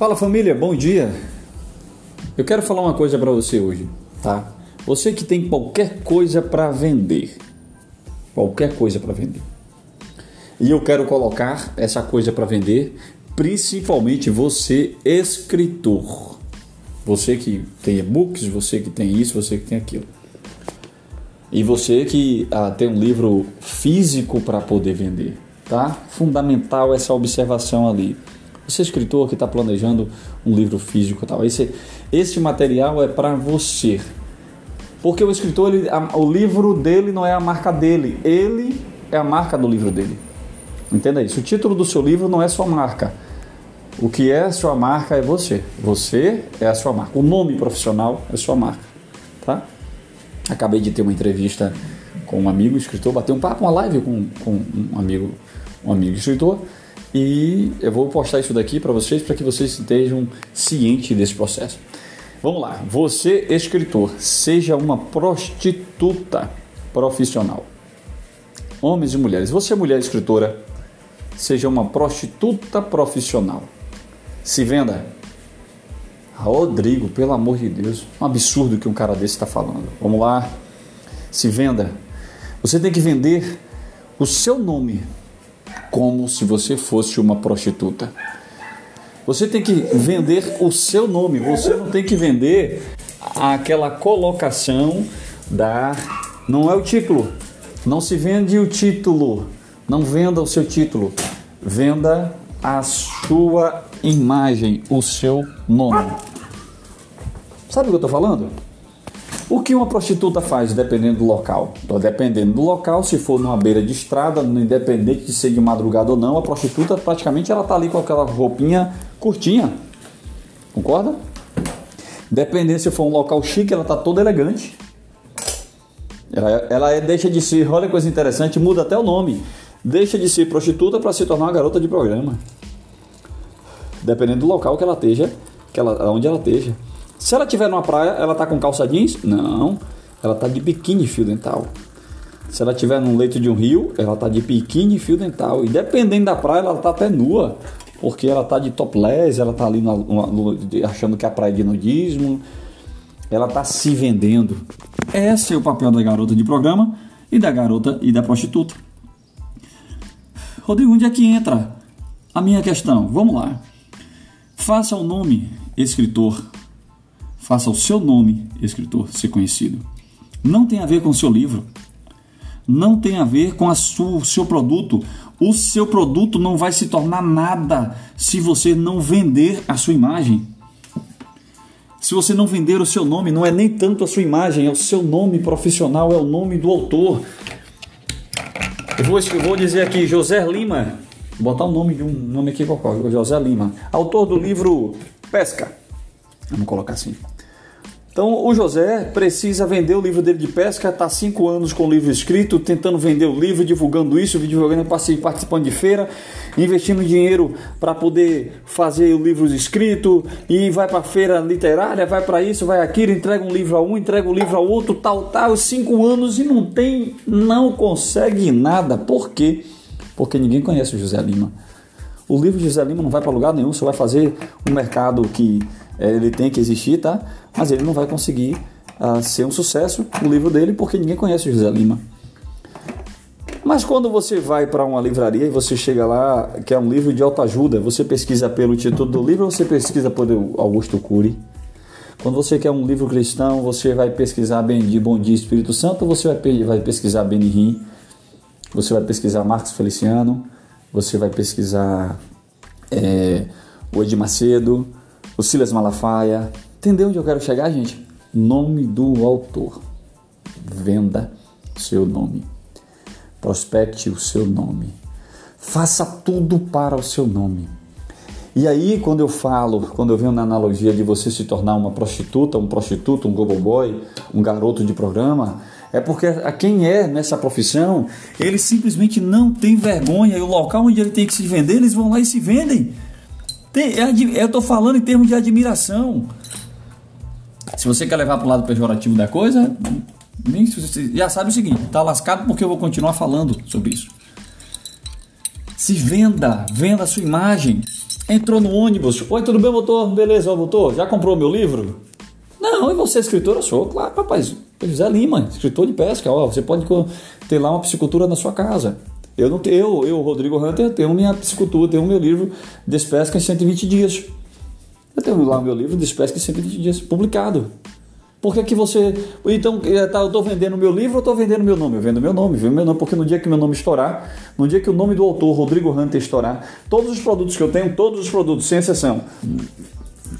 Fala família, bom dia. Eu quero falar uma coisa para você hoje, tá? Você que tem qualquer coisa para vender, qualquer coisa para vender. E eu quero colocar essa coisa para vender, principalmente você escritor. Você que tem e-books, você que tem isso, você que tem aquilo. E você que ah, tem um livro físico para poder vender, tá? Fundamental essa observação ali. Você é escritor que está planejando um livro físico tal. Esse, esse material é para você. Porque o escritor, ele, a, o livro dele não é a marca dele. Ele é a marca do livro dele. Entenda isso. O título do seu livro não é sua marca. O que é a sua marca é você. Você é a sua marca. O nome profissional é sua marca. Tá? Acabei de ter uma entrevista com um amigo escritor, bater um papo, uma live com, com um amigo, um amigo escritor e eu vou postar isso daqui para vocês para que vocês estejam cientes desse processo. Vamos lá, você escritor, seja uma prostituta profissional. Homens e mulheres, você mulher escritora, seja uma prostituta profissional. Se venda. Rodrigo, pelo amor de Deus, um absurdo que um cara desse está falando. Vamos lá, se venda. Você tem que vender o seu nome como se você fosse uma prostituta. Você tem que vender o seu nome, você não tem que vender aquela colocação da. Não é o título. Não se vende o título. Não venda o seu título. Venda a sua imagem, o seu nome. Sabe o que eu estou falando? O que uma prostituta faz dependendo do local? Dependendo do local, se for numa beira de estrada, independente de ser de madrugada ou não, a prostituta praticamente ela tá ali com aquela roupinha curtinha. Concorda? Dependendo se for um local chique, ela tá toda elegante. Ela, ela é, deixa de ser, olha coisa interessante, muda até o nome. Deixa de ser prostituta para se tornar uma garota de programa. Dependendo do local que ela esteja, que ela, onde ela esteja. Se ela estiver numa praia, ela tá com calça jeans? Não, ela tá de biquíni fio dental. Se ela estiver num leito de um rio, ela tá de biquíni fio dental. E dependendo da praia, ela tá até nua. Porque ela tá de topless, ela tá ali achando que a praia é de nudismo. Ela tá se vendendo. Esse é o papel da garota de programa e da garota e da prostituta. Rodrigo, onde é que entra a minha questão? Vamos lá. Faça o nome escritor Faça o seu nome, escritor, ser conhecido. Não tem a ver com o seu livro. Não tem a ver com sua, o seu produto. O seu produto não vai se tornar nada se você não vender a sua imagem. Se você não vender o seu nome, não é nem tanto a sua imagem, é o seu nome profissional, é o nome do autor. Eu vou, eu vou dizer aqui, José Lima, vou botar o nome de um nome aqui José Lima, autor do livro Pesca. Vamos colocar assim. Então o José precisa vender o livro dele de pesca, está cinco anos com o livro escrito, tentando vender o livro, divulgando isso, divulgando, participando de feira, investindo dinheiro para poder fazer o livro escrito e vai para feira literária, vai para isso, vai aquilo, entrega um livro a um, entrega um livro ao outro, tal, tal, cinco anos e não tem, não consegue nada. Por quê? Porque ninguém conhece o José Lima. O livro de José Lima não vai para lugar nenhum, você vai fazer um mercado que é, ele tem que existir, tá? Mas ele não vai conseguir uh, ser um sucesso o livro dele porque ninguém conhece o José Lima. Mas quando você vai para uma livraria e você chega lá, que é um livro de autoajuda, você pesquisa pelo título do livro você pesquisa pelo Augusto Cury? Quando você quer um livro cristão, você vai pesquisar bem de Bom Dia Espírito Santo, você vai, vai pesquisar Benihim, você vai pesquisar Marcos Feliciano, você vai pesquisar é, o Ed Macedo, o Silas Malafaia. Entendeu onde eu quero chegar, gente? Nome do autor. Venda seu nome. Prospecte o seu nome. Faça tudo para o seu nome. E aí, quando eu falo, quando eu venho na analogia de você se tornar uma prostituta, um prostituto, um gobo boy, um garoto de programa, é porque a quem é nessa profissão, ele simplesmente não tem vergonha. E o local onde ele tem que se vender, eles vão lá e se vendem. Tem, é, eu estou falando em termos de admiração. Se você quer levar para o lado pejorativo da coisa, você já sabe o seguinte: está lascado porque eu vou continuar falando sobre isso. Se venda, venda a sua imagem. Entrou no ônibus. Oi, tudo bem, doutor? Beleza, doutor? Já comprou meu livro? Não, e você é escritor? Eu sou, claro, rapaz. José Lima, escritor de pesca. Ó, você pode ter lá uma piscicultura na sua casa. Eu, não eu, eu, Rodrigo Hunter, tenho minha piscicultura, tenho meu livro Despesca em 120 dias. Eu tenho lá o meu livro Despesca em 120 dias, publicado. Por que, que você. Então, eh, tá, eu estou vendendo meu livro ou estou vendendo meu nome? Eu vendo meu nome, vendo meu nome, porque no dia que meu nome estourar, no dia que o nome do autor, Rodrigo Hunter, estourar, todos os produtos que eu tenho, todos os produtos, sem exceção,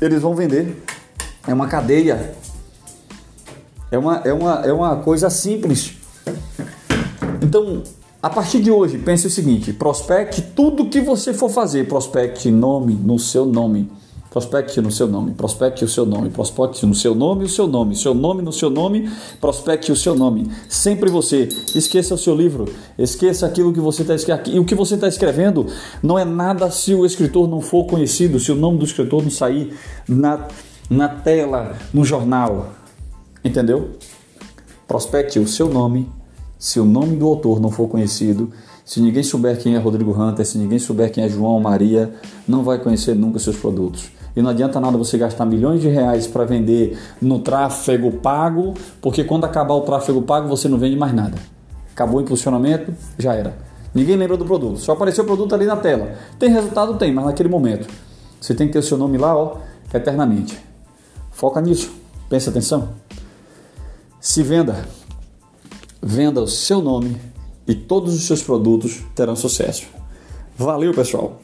eles vão vender. É uma cadeia. É uma, é uma, é uma coisa simples. Então, a partir de hoje, pense o seguinte: prospecte tudo que você for fazer, prospecte nome no seu nome Prospecte no seu nome, prospecte o seu nome, prospecte no seu nome o seu nome, seu nome no seu nome, prospecte o seu nome. Sempre você. Esqueça o seu livro, esqueça aquilo que você está escrevendo. E o que você está escrevendo não é nada se o escritor não for conhecido, se o nome do escritor não sair na, na tela, no jornal. Entendeu? Prospecte o seu nome, se o nome do autor não for conhecido, se ninguém souber quem é Rodrigo Hunter, se ninguém souber quem é João Maria, não vai conhecer nunca seus produtos. E não adianta nada você gastar milhões de reais para vender no tráfego pago, porque quando acabar o tráfego pago você não vende mais nada. Acabou o impulsionamento, já era. Ninguém lembra do produto, só apareceu o produto ali na tela. Tem resultado? Tem, mas naquele momento. Você tem que ter o seu nome lá, ó, eternamente. Foca nisso, presta atenção. Se venda, venda o seu nome e todos os seus produtos terão sucesso. Valeu, pessoal!